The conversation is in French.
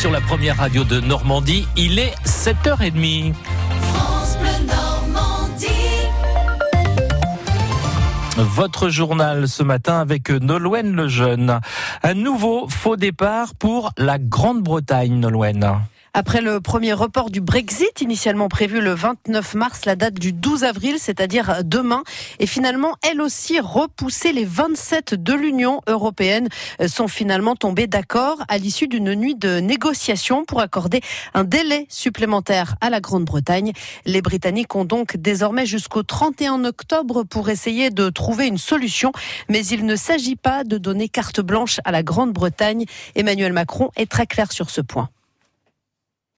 sur la première radio de Normandie. Il est 7h30. Votre journal ce matin avec Nolwenn Lejeune. Un nouveau faux départ pour la Grande-Bretagne, Nolwenn. Après le premier report du Brexit, initialement prévu le 29 mars, la date du 12 avril, c'est-à-dire demain, est finalement elle aussi repoussée. Les 27 de l'Union européenne sont finalement tombés d'accord à l'issue d'une nuit de négociations pour accorder un délai supplémentaire à la Grande-Bretagne. Les Britanniques ont donc désormais jusqu'au 31 octobre pour essayer de trouver une solution, mais il ne s'agit pas de donner carte blanche à la Grande-Bretagne. Emmanuel Macron est très clair sur ce point.